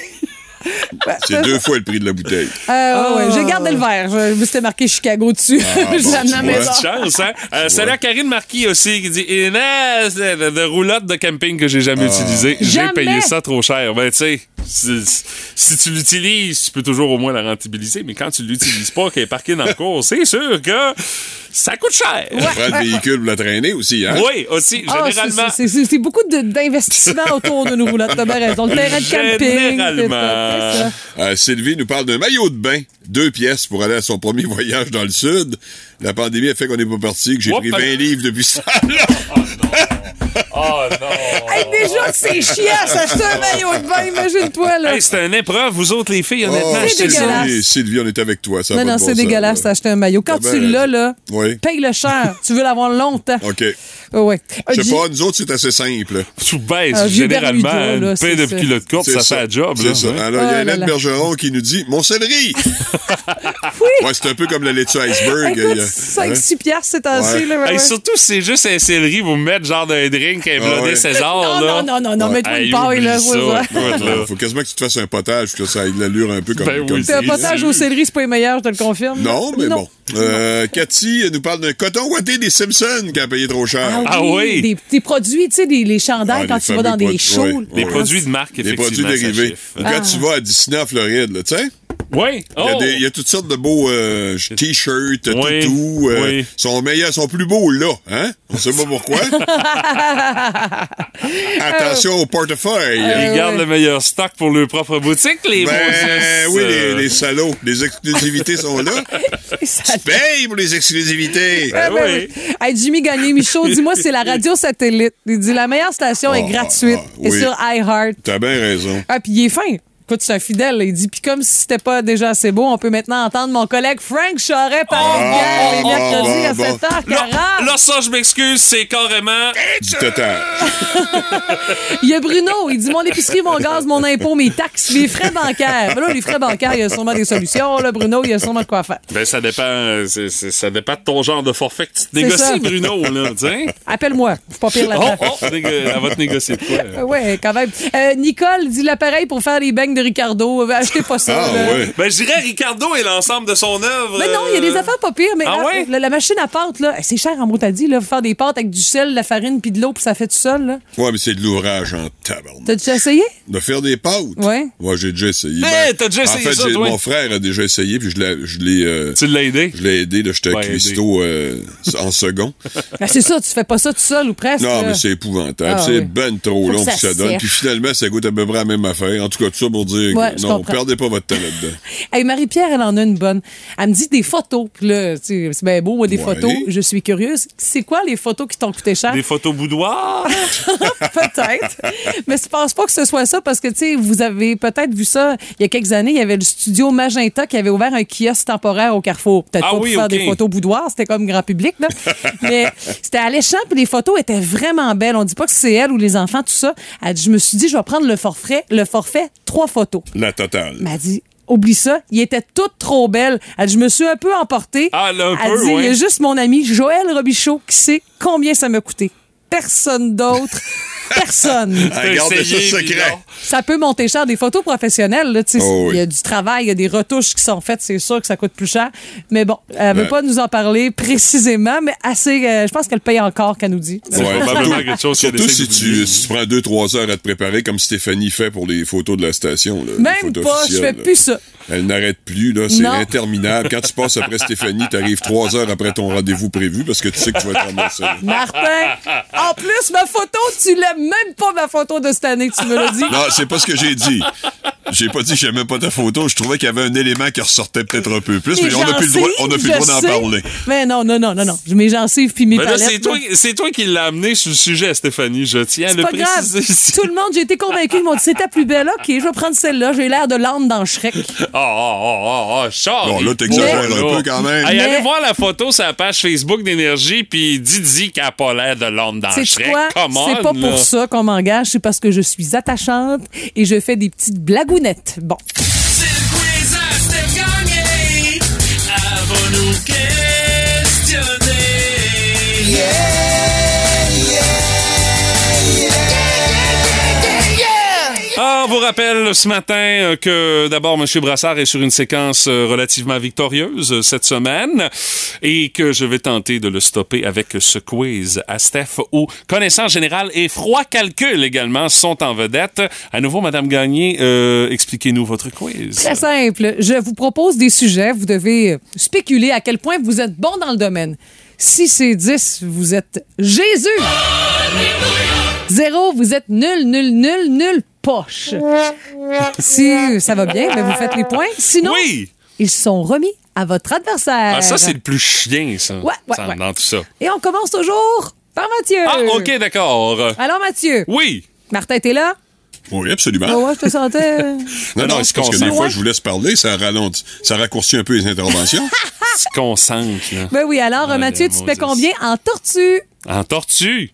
C'est deux fois le prix de la bouteille. Euh, ouais, j'ai gardé le verre. Je, je c'était marqué Chicago dessus. bon, J'ai amené à la tu vois. maison. Chance, hein? Euh, salut à Karine Marquis aussi qui dit Inès, de, de roulotte de camping que j'ai jamais utilisée. J'ai payé ça trop cher. Ben, tu sais, si, si tu l'utilises, tu peux toujours au moins la rentabiliser, mais quand tu l'utilises pas, qu'elle est parquée dans le cours, c'est sûr que ça coûte cher. On prend le véhicule pour la traîner aussi, hein? Oui, aussi, Ah, c'est- généralement. c'est- C'est c'est beaucoup de- d'investissements autour de nos roulottes. T'as bien raison. Le terrain de camping. Généralement. ça, Euh, Sylvie nous parle d'un maillot de bain, deux pièces pour aller à son premier voyage dans le sud. La pandémie a fait qu'on n'est pas parti, que j'ai pris 20 livres depuis ça. Oh non! Hey, déjà que c'est chiant, s'acheter un maillot de bain, imagine-toi, là. Hey, c'était une épreuve, vous autres, les filles, honnêtement. Oh, C'est achetez ça. dégueulasse. Sylvie, on est avec toi. Ça non, non, bon c'est dégueulasse d'acheter un maillot. Quand T'as tu bien l'as, là, Oui. paye le cher. tu veux l'avoir longtemps. OK. Ouais, ouais. Je sais pas, nous autres, c'est assez simple. Tu baisses, Un vieux généralement, Bermuda, là, une paire de c'est courtes, C'est ça, fait la job. C'est ça. hein. Alors, il y a Oh là. Bergeron qui nous dit Mon céleri! Ouais, c'est un peu comme la laitue iceberg. Écoute, Il y a- 5-6 piastres ces temps-ci. Ouais. là, ouais, Hey, ouais. surtout si c'est juste un céleri, vous mettre genre d'un drink, un blondet ouais. César. Non, là. non, non, non, non, mets-toi Hey, une paille, là. faut quasiment que tu te fasses un potage, que ça ait de l'allure un peu comme, Ben oui, C'est un potage au céleri, c'est pas les meilleurs, je te le confirme. Non, mais bon. Euh, Cathy elle nous parle d'un coton ouaté des Simpsons qui a payé trop cher. Ah oui? Des, des produits, tu sais, des, les chandails Ah, quand les tu vas dans des produits, shows. Les Ouais. produits de marque, Des effectivement. produits ça dérivés. Ou Quand tu vas à Disney en Floride, là, tu sais, Oui. il y, Oh. a des- il y a toutes sortes de beaux euh, t-shirts, Oui, toutous. euh, oui. sont meilleurs, sont plus beaux là, hein? On sait pas pourquoi. Attention au portefeuille. Ils gardent le meilleur stock pour leur propre boutique, les ben oui, les, les salauds. Les exclusivités sont là. Tu payes pour les exclusivités. Ah, ben oui. oui. Hey, Jimmy Gagné Michaud, dis-moi, c'est la radio satellite. Il dit la meilleure station est Ah, gratuite. ah, Et oui. sur iHeart. T'as bien raison. Ah, puis il est fin. Écoute, c'est un fidèle. Il dit, puis comme si c'était pas déjà assez beau, on peut maintenant entendre mon collègue Frank Charret parler de guerre les mercredis ah, à bon. 7h40. Là, là, ça, je m'excuse, c'est carrément. Du total. Il y a Bruno, il dit mon épicerie, mon gaz, mon impôt, mes taxes, mes frais bancaires. Mais là, les frais bancaires, il y a sûrement des solutions. Là, Bruno, il y a sûrement de quoi faire. Ben, ça dépend, ça dépend de ton genre de forfait que tu te ça. négocies, Bruno, là. Appelle-moi. Je suis pas pire Oh, là-dedans. oh, elle va te négocier de quoi? Euh, Ouais, quand même. Euh, Nicole dit l'appareil pour faire les beignes de Ricardo. Euh, Achetez pas ça. Ah, là. ouais. Ben, je dirais Ricardo et l'ensemble de son œuvre. Mais non, il y a des euh, affaires pas pires, mais Ah là, ouais? la, la machine à pâte, là, c'est cher en mot t'as dit, là, faire des pâtes avec du sel, de la farine puis de l'eau, puis ça fait tout seul, là. Ouais, mais c'est de l'ouvrage en tabarnak. T'as déjà essayé? De faire des pâtes? Ouais. Ouais, j'ai déjà essayé. Ben, Hey, t'as déjà en essayé fait, ça, toi? mon frère a déjà essayé, puis je l'ai, je l'ai, euh, Tu l'as aidé? je l'ai aidé, là, j'étais Ouais, cuistot euh, en second. Ben, c'est ça, tu fais pas ça tout seul ou presque. Non, là. mais c'est épouvantable. Ah, c'est oui. ben trop Faut long que que ça ça donne. Puis finalement, ça goûte à peu près la même affaire. En tout cas, tout ça pour dire Ouais, que non, perdez pas votre temps là-dedans. Hey, Marie-Pierre, elle en a une bonne. Elle me dit des photos. Puis là, c'est bien beau, moi, des Ouais. photos. Je suis curieuse. C'est quoi les photos qui t'ont coûté cher? Des photos boudoirs? peut-être. Mais je pense pas que ce soit ça parce que, tu sais, vous avez peut-être vu ça il y a quelques années. Il y avait le studio Magenta qui avait ouvert un kiosque temporaire au Carrefour. Peut-être Ah pas oui, pour faire des photos boudoirs, c'était comme grand public, là. Mais c'était alléchant, puis les photos étaient vraiment belles. On dit pas que c'est elle ou les enfants, tout ça. Elle dit, je me suis dit, je vais prendre le forfait, le forfait, trois photos. La totale. Elle m'a dit, oublie ça, il était toutes trop belles. Elle dit, je me suis un peu emportée. Ah, là, un Elle peu, dit, il y a juste mon ami Joël Robichaud qui sait combien ça m'a coûté. Personne d'autre. Personne. Ça secret. Ça peut monter cher. Des photos professionnelles, là, tu sais, Oh oui. il y a du travail, il y a des retouches qui sont faites, c'est sûr que ça coûte plus cher. Mais bon, elle veut Ouais. pas nous en parler précisément, mais assez, euh, je pense qu'elle paye encore qu'elle nous dit. C'est probablement quelque chose qu'elle Surtout si tu, si tu prends 2-3 heures à te préparer, comme Stéphanie fait pour les photos de la station. là, Même pas, je fais là. plus ça. Elle n'arrête plus, là. C'est interminable. Quand tu passes après Stéphanie, t'arrives 3 heures après ton rendez-vous prévu parce que tu sais que tu vas être ramassé. là. Martin, en plus, ma photo, tu l'as même pas ma photo de cette année, tu me l'as dit. Non, c'est pas ce que j'ai dit. J'ai pas dit que j'aimais pas ta photo. Je trouvais qu'il y avait un élément qui ressortait peut-être un peu plus, mais on n'a plus le droit, on a plus le droit d'en parler. Mais non, non, non, non, non. Mes gencives puis mes Mais là, palettes. c'est toi, c'est toi qui l'as amené sur le sujet, Stéphanie. Je tiens à C'est le pas grave. préciser ici. Tout le monde, j'ai été convaincu. Ils m'ont dit, c'est ta plus belle. OK, je vais prendre celle-là. J'ai l'air de l'âne dans Shrek. Oh, oh, oh, oh, oh, Charles. Bon, là, t'exagères un peu quand même. Allez voir la photo sur la page Facebook d'Énergie, puis dis-dis qu'elle n'a pas l'air de l'homme dans C'est Shrek. quoi? C'est pas pour ça qu'on m'engage. C'est parce que je suis attachante et je fais des petites blagounettes. Bon. Elle on vous rappelle ce matin euh, que d'abord, M. Brassard est sur une séquence euh, relativement victorieuse euh, cette semaine et que je vais tenter de le stopper avec ce quiz à Steph où connaissance générale et froid calcul également sont en vedette. À nouveau, Madame Gagné, expliquez-nous votre quiz. Très simple. Je vous propose des sujets. Vous devez spéculer à quel point vous êtes bon dans le domaine. Si c'est 10, vous êtes Jésus. Zéro, vous êtes nul, nul, nul, nul, poche. Si ça va bien, ben vous faites les points. Sinon, Oui! ils sont remis à votre adversaire. Ah, ça, c'est le plus chien, ça. Ouais, ouais, Ça, ouais. Dans tout ça. Et on commence toujours par Mathieu. Ah, OK, d'accord. Alors, Mathieu, Oui! Martin, t'es là? Oui, absolument. Ah ouais, je te sentais. Non, non, c'est parce que des fois, je vous laisse parler, ça ralentit, ça raccourcit un peu les interventions. Se concentre, là. ben oui, alors, Ah, Mathieu, tu te fais combien en tortue? En tortue?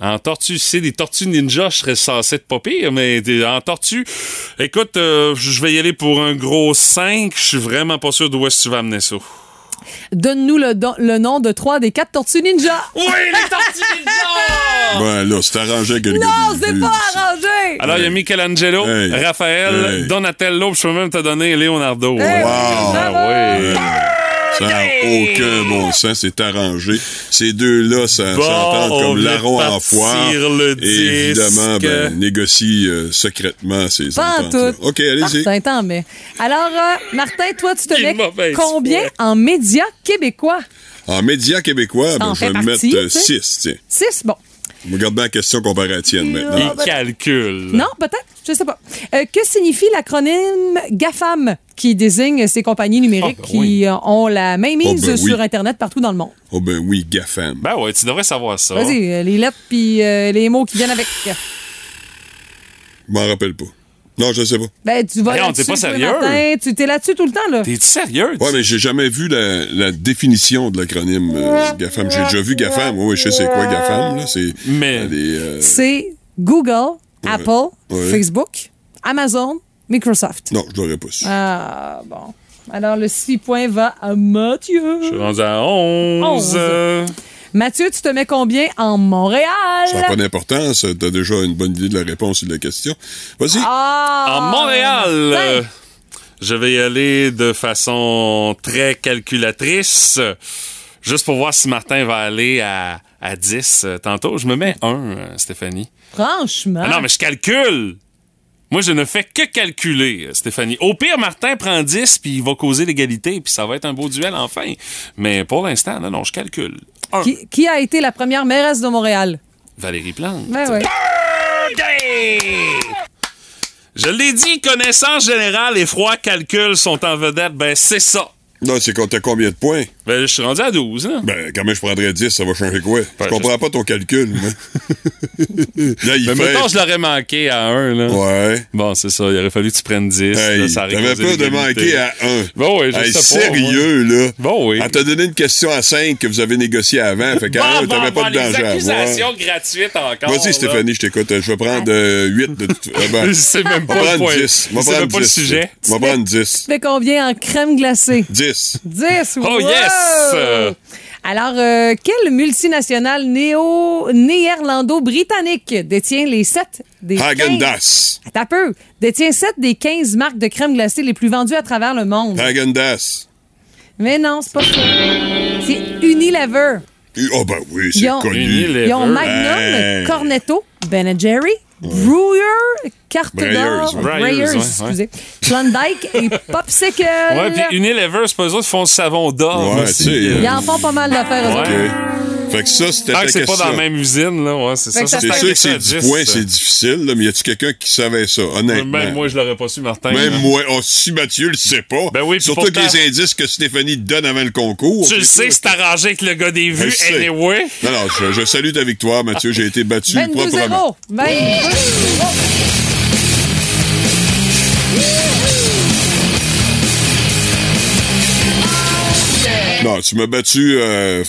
En tortue, c'est des tortues ninja, je serais censé être pas pire, mais des- en tortue, écoute, euh, je vais y aller pour un gros 5. Je suis vraiment pas sûr d'où est-ce que tu vas amener ça. Donne-nous le, don- le nom de trois des quatre tortues ninja. Oui, les tortues ninja! ben là, c'est arrangé avec Non, c'est pas arrangé. Alors, il y a Michelangelo, Hey. Raphaël, Hey. Donatello, puis je peux même te donner Leonardo. Hey, Ah, oui. Ça n'a aucun bon sens, c'est arrangé. Ces deux-là, ça Bon, comme larron en foire. le Et évidemment, ben, négocie euh, secrètement ces Pas en tout. OK, allez-y. Martin. Alors, euh, Martin, toi, tu te mets combien foi. en médias québécois? En médias québécois, ben, je vais partie, mettre tu sais? 6, tiens. Regarde bien la question comparée à la tienne maintenant. Il calcule. Non, peut-être, je sais pas. Euh, que signifie l'acronyme GAFAM, qui désigne ces compagnies numériques Ah, ben oui. qui euh, ont la main mise Oh, ben oui. sur Internet partout dans le monde? Oh ben oui, GAFAM. Ben ouais, tu devrais savoir ça. Vas-y, euh, les lettres puis euh, les mots qui viennent avec. Je m'en rappelle pas. Non, je sais pas. Ben, tu vas là-dessus t'es pas sérieux? Tu t'es là-dessus tout le temps, là. T'es-tu sérieux? Ouais, mais j'ai jamais vu la, la définition de l'acronyme euh, GAFAM. J'ai déjà vu GAFAM. Oui, je sais c'est quoi GAFAM. Là. C'est Mais- euh, C'est Google, Apple, Ouais. Facebook, Amazon, Microsoft. Non, je l'aurais pas su. Ah, bon. Alors, le 6 points va à Mathieu. Je suis rendu à 11. Onze. Mathieu, tu te mets combien en Montréal? Ça n'a pas d'importance. T'as déjà une bonne idée de la réponse et de la question. Vas-y. Ah, En Montréal, Martin. euh, je vais y aller de façon très calculatrice. Juste pour voir si Martin va aller à, à 10 euh, tantôt. Je me mets 1, Stéphanie. Franchement. Ah non, mais je calcule! Moi, je ne fais que calculer, euh, Stéphanie. Au pire, Martin prend 10, puis il va causer l'égalité, puis ça va être un beau duel enfin. Mais pour l'instant, non, non, je calcule. Qui, qui a été la première mairesse de Montréal? Valérie Plante. Ben ouais. Je l'ai dit, connaissance générale et froid calcul sont en vedette. Ben, c'est ça. Non, c'est t'a combien de points? Ben, je suis rendu à 12, là. Ben, quand même, je prendrais 10, ça va changer quoi? Ben, je comprends pas ton calcul, moi. Là, il Mais fait... mettons, je l'aurais manqué à 1, là. Ouais. Bon, c'est ça. Il aurait fallu que tu prennes 10. Hey, là, ça aurait T'avais peur de manquer à 1. Bon, oui, je Hey, sais pas, sérieux, là. Bon, oui. Elle t'a donné une question à 5 que vous avez négocié avant. Fait qu'à Bon, 1, bon, t'avais bon, pas de les danger à avoir. accusations gratuites encore. Vas-y. Stéphanie, je t'écoute. Je vais prendre 8 de tout. euh, ben, Je sais même pas le prendre point. 10. On va Je sais même prendre pas le 10. sujet. On va prendre 10. Tu fais combien en crème glacée? 10. 10. Oh, wow! Yes! Alors, euh, quelle multinationale néo néerlando-britannique détient les 7 des 15... Hagen-Dazs. Attends un peu. Détient 7 des 15 marques de crème glacée les plus vendues à travers le monde. Hagen-Dazs. Mais non, c'est pas ça. C'est Unilever. Oh, ben oui, Ils c'est ont- connu. Ils ont Magnum, Hey. Cornetto, Ben Jerry, Brewer, Carte d'Or, ouais. excusez, Klondike et Popsicle. Ouais, puis Unilever, c'est pas eux autres qui font le savon d'or Ouais, aussi. Ils en font pas mal d'affaires, eux autres. Fait que ça, c'était que c'est pas dans la même usine, là, ouais, c'est ça. que ça C'est sûr que ça, c'est 10 10, points, c'est difficile, là, mais y a-tu quelqu'un qui savait ça, honnêtement? Même moi, je l'aurais pas su, Martin. Même là. moi, oh, si Mathieu le sait pas. Ben oui, Surtout avec les indices que Stéphanie te donne avant le concours. Tu le sais, c'est arrangé avec le gars des vues, anyway. Non, non, je, je salue ta victoire, Mathieu. J'ai été battu proprement. Non, tu m'as battu euh,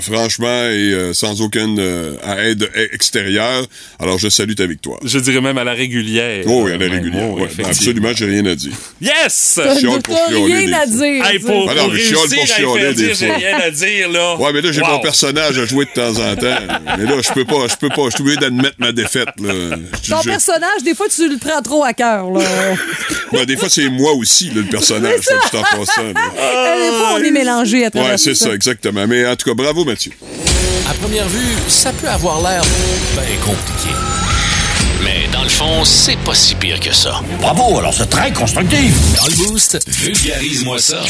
franchement et euh, sans aucune euh, aide extérieure. Alors, je salue ta victoire. Je dirais même à la régulière. Oh, oui, à la régulière. Ouais, effectivement. absolument, j'ai rien à dire. Yes! Pour chialer, rien des à dire. Hey, pour. Ah non, pour réussir pour chialer, des j'ai rien à dire, là. Ouais, mais là, j'ai Wow. mon personnage à jouer de temps en temps. mais là, je peux pas, je peux pas. Je suis obligé d'admettre ma défaite, là. Ton je- personnage, des fois, tu le prends trop à cœur. là. Des fois, c'est moi aussi, là, le personnage. Ça, là. des fois, on est mélangé à travers Ouais, c'est tout ça, exactement. Mais en tout cas, bravo, Mathieu. À première vue, ça peut avoir l'air bien compliqué. Mais dans le fond, c'est pas si pire que ça. Bravo, alors c'est très constructif. Dans le boost, vulgarise-moi ça.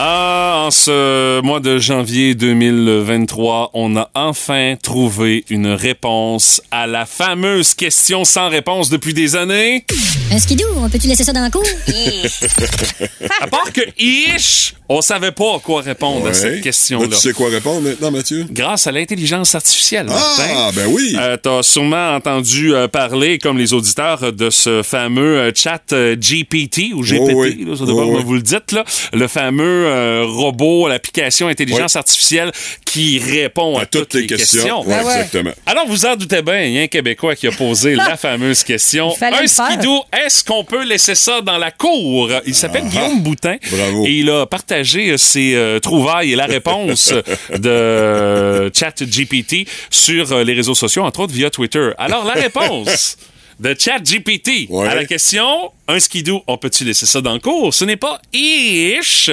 Ah, en ce mois de janvier 2023, on a enfin trouvé une réponse à la fameuse question sans réponse depuis des années. Un skidoo, on peut-tu laisser ça dans la cour? À part que ish, on savait pas à quoi répondre à cette Là, question-là. tu sais quoi répondre maintenant, Mathieu? Grâce à l'intelligence artificielle, Martin. Ah, ben oui. Euh, T'as sûrement entendu euh, parler, comme les auditeurs, de ce fameux euh, chat euh, GPT ou GPT, Oh oui. là, ça dépend Oh oui. vous le dites, là, le fameux euh, robot, l'application intelligence artificielle qui répond à, à toutes les questions. Ouais, Ah ouais. exactement. Alors, vous en doutez bien, il y a un Québécois qui a posé la fameuse question. Un skidoo, est-ce qu'on peut laisser ça dans la cour? Il s'appelle Guillaume Boutin. Bravo. Et il a partagé ses euh, trouvailles et la réponse de euh, ChatGPT sur euh, les réseaux sociaux, entre autres via Twitter. Alors, la réponse de ChatGPT Ouais. à la question un skidoo, on peut-tu laisser ça dans le cour? Ce n'est pas ish,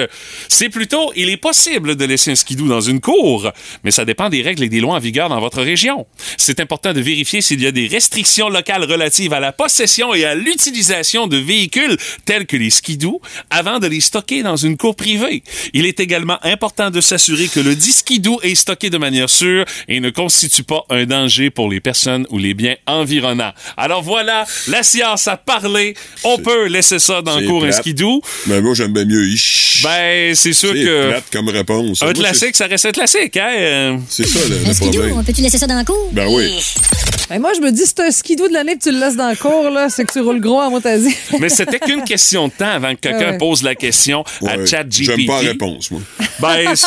c'est plutôt il est possible de laisser un skidoo dans une cour, mais ça dépend des règles et des lois en vigueur dans votre région. C'est important de vérifier s'il y a des restrictions locales relatives à la possession et à l'utilisation de véhicules tels que les skidoo avant de les stocker dans une cour privée. Il est également important de s'assurer que le dit skidoo est stocké de manière sûre et ne constitue pas un danger pour les personnes ou les biens environnants. Alors voilà, la science a parlé. Peut laisser ça dans le C'est cours un plate. skidoo. Mais moi, j'aime bien mieux. Ish. Ben, c'est sûr c'est que plate comme réponse. un Moi, classique, ça reste un classique, hein? C'est c'est ça, le, Un le skidoo, peut-tu laisser ça dans la cour? Ben oui. Ben, moi, je me dis, si t'as un skidoo de l'année et tu le laisses dans le cours, là, c'est que tu roules gros à Montasie. Mais c'était qu'une question de temps avant que quelqu'un Ouais. pose la question à Ouais. ChatGPT. J'aime pas la réponse, moi. Ben, c'est-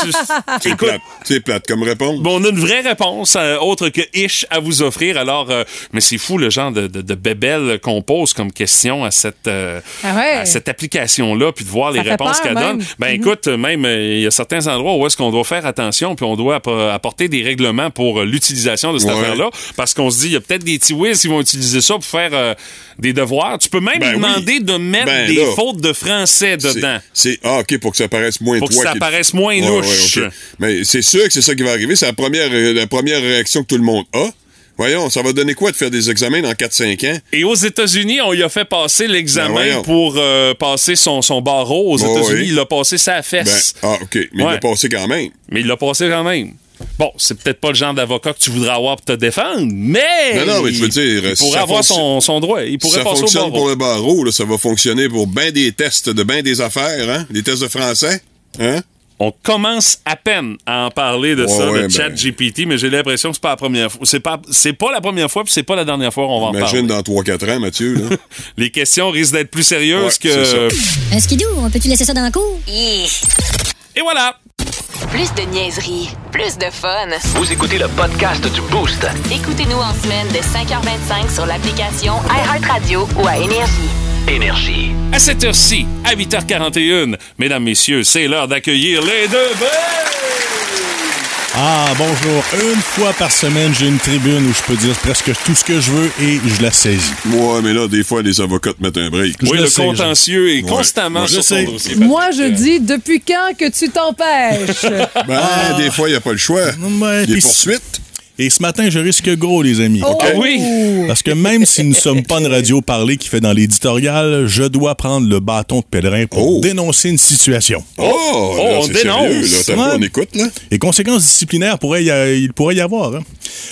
C'est plate. C'est plate comme réponse. Bon, on a une vraie réponse euh, autre que ish à vous offrir. Alors, euh, mais c'est fou le genre de, de, de bébelle qu'on pose comme question à cette, euh, Ah ouais. à cette application-là, puis de voir les réponses qu'elle donne. Ben Mhm. écoute, même euh, il y a certains endroits où est-ce qu'on doit faire attention, puis on doit app- apporter des règlements pour euh, l'utilisation de cette Ouais. affaire-là, parce qu'on se dit il y a peut-être des whiz qui vont utiliser ça pour faire euh, des devoirs. Tu peux même Ben oui. demander de mettre Ben des là. fautes de français dedans. C'est ah ok pour que ça paraisse moins Pour que ça le- paraisse moins Ouais, louche. ouais. Mais c'est sûr que c'est ça qui va arriver. C'est la première euh, la première réaction que tout le monde a. Voyons, ça va donner quoi de faire des examens dans 4-5 ans? Et aux États-Unis, on lui a fait passer Ben l'examen voyons. pour euh, passer son, son barreau. Aux Oh, États-Unis, oui. il l'a passé sa Ben, fesse. ah, OK. Mais il l'a passé quand même. Mais il l'a passé quand même. Bon, c'est peut-être pas le genre d'avocat que tu voudrais avoir pour te défendre, mais. Non, non, mais je veux dire, Il pourrait avoir son, son droit. Il pourrait ça passer au fonctionne barreau. pour le barreau, là, ça va fonctionner pour bien des tests de bien des affaires, hein? Des tests de français, hein? On commence à peine à en parler de Ouais, ça, ouais, de ben- chat GPT, mais j'ai l'impression que c'est pas la première fois. C'est pas, c'est pas la première fois, puis c'est pas la dernière fois qu'on va en Imagine parler. dans 3-4 ans, Mathieu, là. Les questions risquent d'être plus sérieuses Ouais, que. c'est. Un skidoo, on peut-tu laisser ça dans la cour? Et voilà! Plus de niaiserie, plus de fun. Vous écoutez le podcast du Boost. Écoutez-nous en semaine de 5h25 sur l'application iHeartRadio ou à Énergie. Énergie. À cette heure-ci, à 8h41, mesdames, messieurs, c'est l'heure d'accueillir les deux Ah, bonjour. Une fois par semaine, j'ai une tribune où je peux dire presque tout ce que je veux et je la saisis. Ouais, mais là, des fois, les avocats te mettent un break. Oui, le le sais, contentieux est constamment Moi, je sur son sais. dossier. Moi, je dis, depuis quand que tu t'empêches? Ben, des fois, il n'y a pas le choix. Ouais, Des puis poursuites. Et ce matin, je risque gros, les amis. Oh! Ah oui. Parce que même si nous ne sommes pas une radio parlée qui fait dans l'éditorial, je dois prendre le bâton de pèlerin pour Oh. dénoncer une situation. Oh, là, on dénonce. sérieux, là. Ouais. on écoute, là? Et conséquences disciplinaires, pourrait y a- il pourrait y avoir. hein.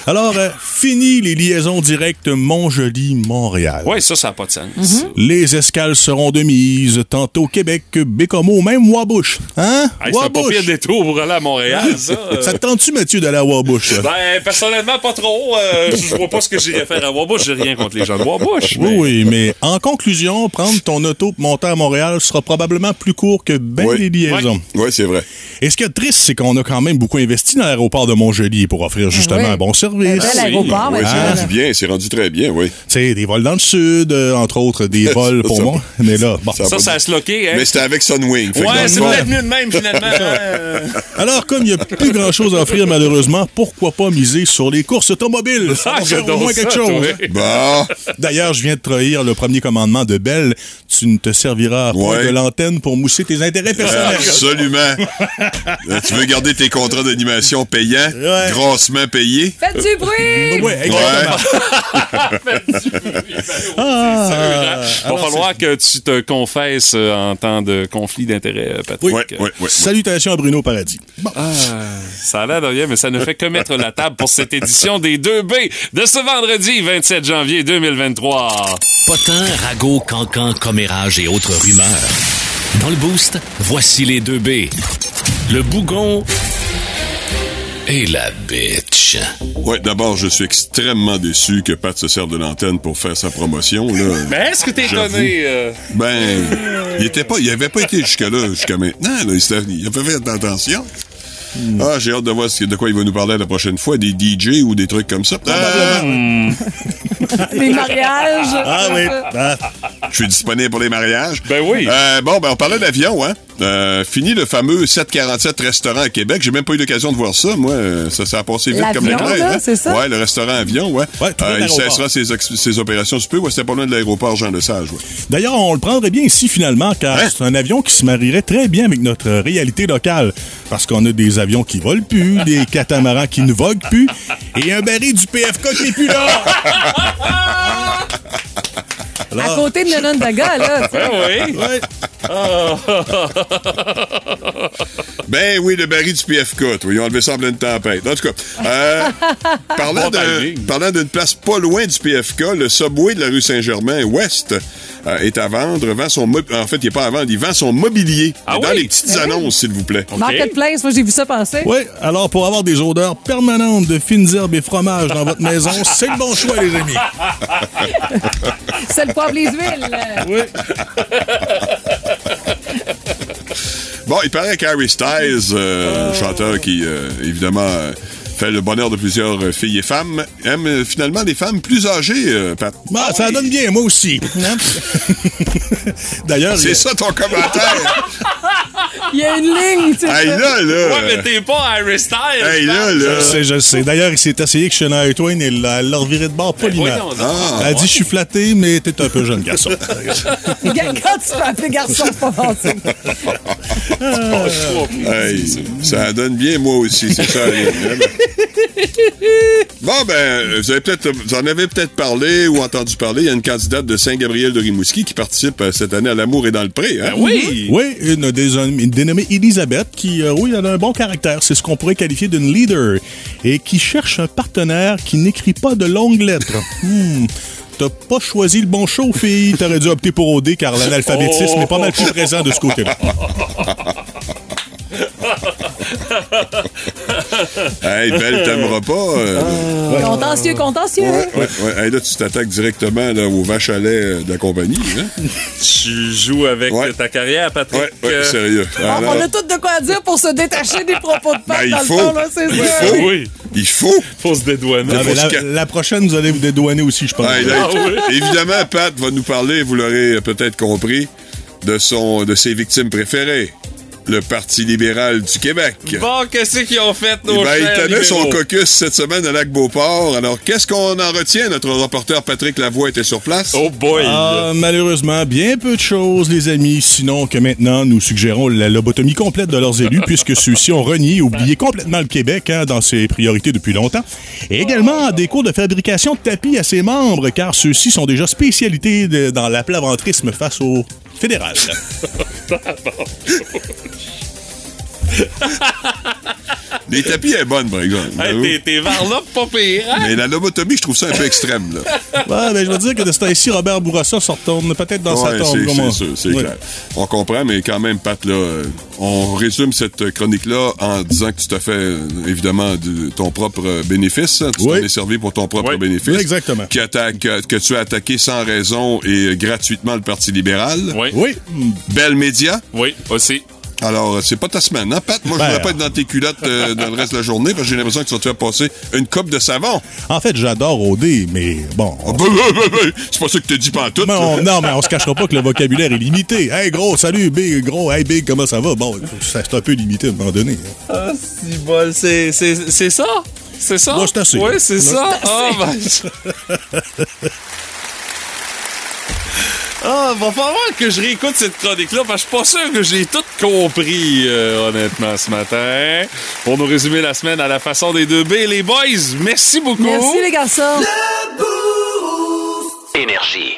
Alors, euh, fini les liaisons directes Montjoli-Montréal. Ouais, ça, ça n'a pas de sens. Mm-hmm. Les escales seront de mise, tantôt Québec, Bécomo, même Wabush. Hein? Hey, c'est un pas pire détour pour aller à Montréal, ça. Ça te tente-tu, Mathieu, d'aller à Wabush? Ben, personnellement, pas trop. Euh, je vois pas ce que j'irais faire à Wabush. J'ai rien contre les gens de Wabush. Oui, mais- oui, mais en conclusion, prendre ton auto pour monter à Montréal sera probablement plus court que ben Oui. des liaisons. Oui, c'est vrai. Et ce qui est triste, c'est qu'on a quand même beaucoup investi dans l'aéroport de Montjoli pour offrir justement oui. un bon Un service. bel aéroport, Oui, c'est rendu bien, c'est rendu très bien, oui. Tu sais, des vols dans le sud, euh, entre autres, des vols pour moi. Mais là, bon. ça- Ça, ça a se loqué, hein? Mais c'était avec Sunwing. Ouais, le c'est peut-être mieux de même, finalement. hein. Alors, comme il n'y a plus grand-chose à offrir, malheureusement, pourquoi pas miser sur les courses automobiles? Ça Ah, va faire au moins ça, quelque chose. hein. Bah, D'ailleurs, je viens de trahir le premier commandement de Bell. Tu ne te serviras pas Ouais. de l'antenne pour mousser tes intérêts personnels. absolument. Euh, tu veux garder tes contrats d'animation payants, Ouais. grassement payés? Faites du bruit! Ouais, exactement. Ah, Il va falloir que tu te confesses euh, en temps de conflit d'intérêts, euh, Patrick. Oui, oui, oui. Salutations à Bruno Paradis. Bon. Ah, ça a l'air de rien, mais ça ne fait que mettre la table pour cette édition des 2B de ce vendredi 27 janvier 2023. Potin, ragot, cancan, commérage et autres rumeurs. Dans le boost, voici les deux B. Le bougon et la bitch. Ouais, d'abord, je suis extrêmement déçu que Pat se serve de l'antenne pour faire sa promotion, là. Mais est-ce que t'es étonné? euh? Ben, il était pas, il avait pas été jusque-là, jusqu'à maintenant, là. Il, s'était- il a fait faire attention. Ah, j'ai hâte de voir de quoi il va nous parler la prochaine fois, des DJ ou des trucs comme ça. Ah, Les mariages. Ah oui. Ah, je suis disponible pour les mariages. Ben oui. Euh, bon, ben on parlait d'avion, hein. Euh, fini le fameux 747 restaurant à Québec. J'ai même pas eu l'occasion de voir ça, moi. Euh, Ça, ça a passé vite comme l'éclair. hein? c'est ça? Ouais, le restaurant avion, ouais. Ouais, de il cessera ses, ses opérations peu. Ouais, c'était pas loin de l'aéroport Jean-Lesage, ouais. D'ailleurs, on le prendrait bien ici finalement, car Hein? c'est un avion qui se marierait très bien avec notre réalité locale. Parce qu'on a des avions qui volent plus, des catamarans qui ne voguent plus, et un baril du PFK qui n'est plus là. À côté de Nonondaga, là. tu sais. Ben oui. Ouais. Ben oui, le baril du PFK, toi. Ils ont enlevé ça en pleine tempête. En tout cas, euh, parlant, de- parlant d'une place pas loin du PFK, le subway de la rue Saint-Germain-Ouest euh, est à vendre. Vend son en fait, il n'est pas à vendre, il vend son mobilier. Ah dans oui? les petites annonces, s'il vous plaît. Marketplace, moi, j'ai vu ça passer. Oui, alors pour avoir des odeurs permanentes de fines herbes et fromages dans votre maison, c'est le bon choix, les amis. C'est le poivre les huiles. Oui. Bon, il paraît qu'Harry Styles, euh, chanteur qui, euh, évidemment, euh, fait le bonheur de plusieurs euh, filles et femmes, aime euh, finalement des femmes plus âgées, euh, Pat. Bah, ça donne bien, moi aussi. D'ailleurs, C'est a- ça ton commentaire? Il y a une ligne, tu sais. hey, là, là! Ouais, mais t'es pas Harry Styles. Hey, là, Je là! sais, je sais. D'ailleurs, il s'est essayé avec Shania Twain et l'a l'a reviré de bord poliment. voyons donc. Ah, Elle a dit, je suis flatté, mais t'es un peu jeune garçon. Quand tu peux appeler garçon, c'est pas. Hey, ça donne bien, moi aussi, c'est ça. bon, ben, vous, avez peut-être, vous en avez peut-être parlé ou entendu parler. Il y a une candidate de Saint-Gabriel de Rimouski qui participe euh, cette année à L'amour et dans le pré. Hein? Oui. Oui, une, des, une dénommée Elisabeth qui, euh, oui, elle a un bon caractère. C'est ce qu'on pourrait qualifier d'une leader. Et qui cherche un partenaire qui n'écrit pas de longues lettres. Hmm. T'as pas choisi le bon show, fille. T'aurais dû opter pour OD car l'analphabétisme est pas mal plus présent de ce côté-là. Hey, Belle, t'aimeras pas. euh, Contentieux, contentieux. Ouais, ouais, ouais. Hey, là, tu t'attaques directement là, aux vaches à lait euh, de la compagnie. Hein? Tu joues avec Ouais. ta carrière, Patrick. Ouais, ouais, Euh, sérieux. On- Alors, On a tout de quoi dire pour se détacher des propos de Pat Ben, il dans le faut. fond, là, c'est Il ça. faut. Oui. il faut. Faut se dédouaner. Ah, faut la, prochaine, vous allez vous dédouaner aussi, je pense. Hey, là, Ah oui. Évidemment, Pat va nous parler, vous l'aurez peut-être compris, de son de ses victimes préférées. Le Parti libéral du Québec. Bon, qu'est-ce qu'ils ont fait, nos Eh ben, il chers tenait son caucus cette semaine à Lac-Beauport. Alors, qu'est-ce qu'on en retient? Notre reporter Patrick Lavoie était sur place. Oh boy! Ah, malheureusement, bien peu de choses, les amis. Sinon que maintenant, nous suggérons la lobotomie complète de leurs élus, puisque ceux-ci ont renié et oublié complètement le Québec hein, dans ses priorités depuis longtemps. Et également des cours de fabrication de tapis à ses membres, car ceux-ci sont déjà spécialités de- dans l'aplaventrisme face au fédéral. Les tapis est bonne, par exemple. Hey, t'es- varlope pas pire, hein? Mais la lobotomie, je trouve ça un peu extrême, là. Ouais, ben, je veux dire que de ce temps-ci, Robert Bourassa se retourne peut-être dans sa tombe. c'est- sûr, c'est Ouais. clair. On comprend, mais quand même, Pat, là, euh, on résume cette chronique-là en disant que tu t'as fait, euh, évidemment, de ton propre bénéfice. hein. Tu Oui. t'en es servi pour ton propre Oui. bénéfice. Exactement. Que tu as attaqué sans raison et gratuitement le Parti libéral. Oui. Oui. Belle média. Oui, aussi. Alors, euh, c'est pas ta semaine, hein, Pat? Moi, je Ben, voudrais pas être dans tes culottes euh, dans le reste de la journée parce que j'ai l'impression que tu vas te faire passer une coupe de savon. En fait, j'adore OD, mais bon. on- Ah, ben, ben, C'est pas ça que tu dis pas en tout. Mais on- non, mais on se cachera pas que le vocabulaire est limité. Hey, gros, salut, Big, gros, hey, Big, comment ça va? Bon, ça, c'est un peu limité à un moment donné. Ah, si bol, c'est c'est- c'est ça? C'est ça? Moi, c'est assez. Oui, c'est ça? Ah, ben... Ah, va falloir que je réécoute cette chronique-là parce que je suis pas sûr que j'ai tout compris, euh, honnêtement, ce matin. Pour nous résumer la semaine à la façon des deux B, les boys, merci beaucoup. Merci, les garçons. Énergie.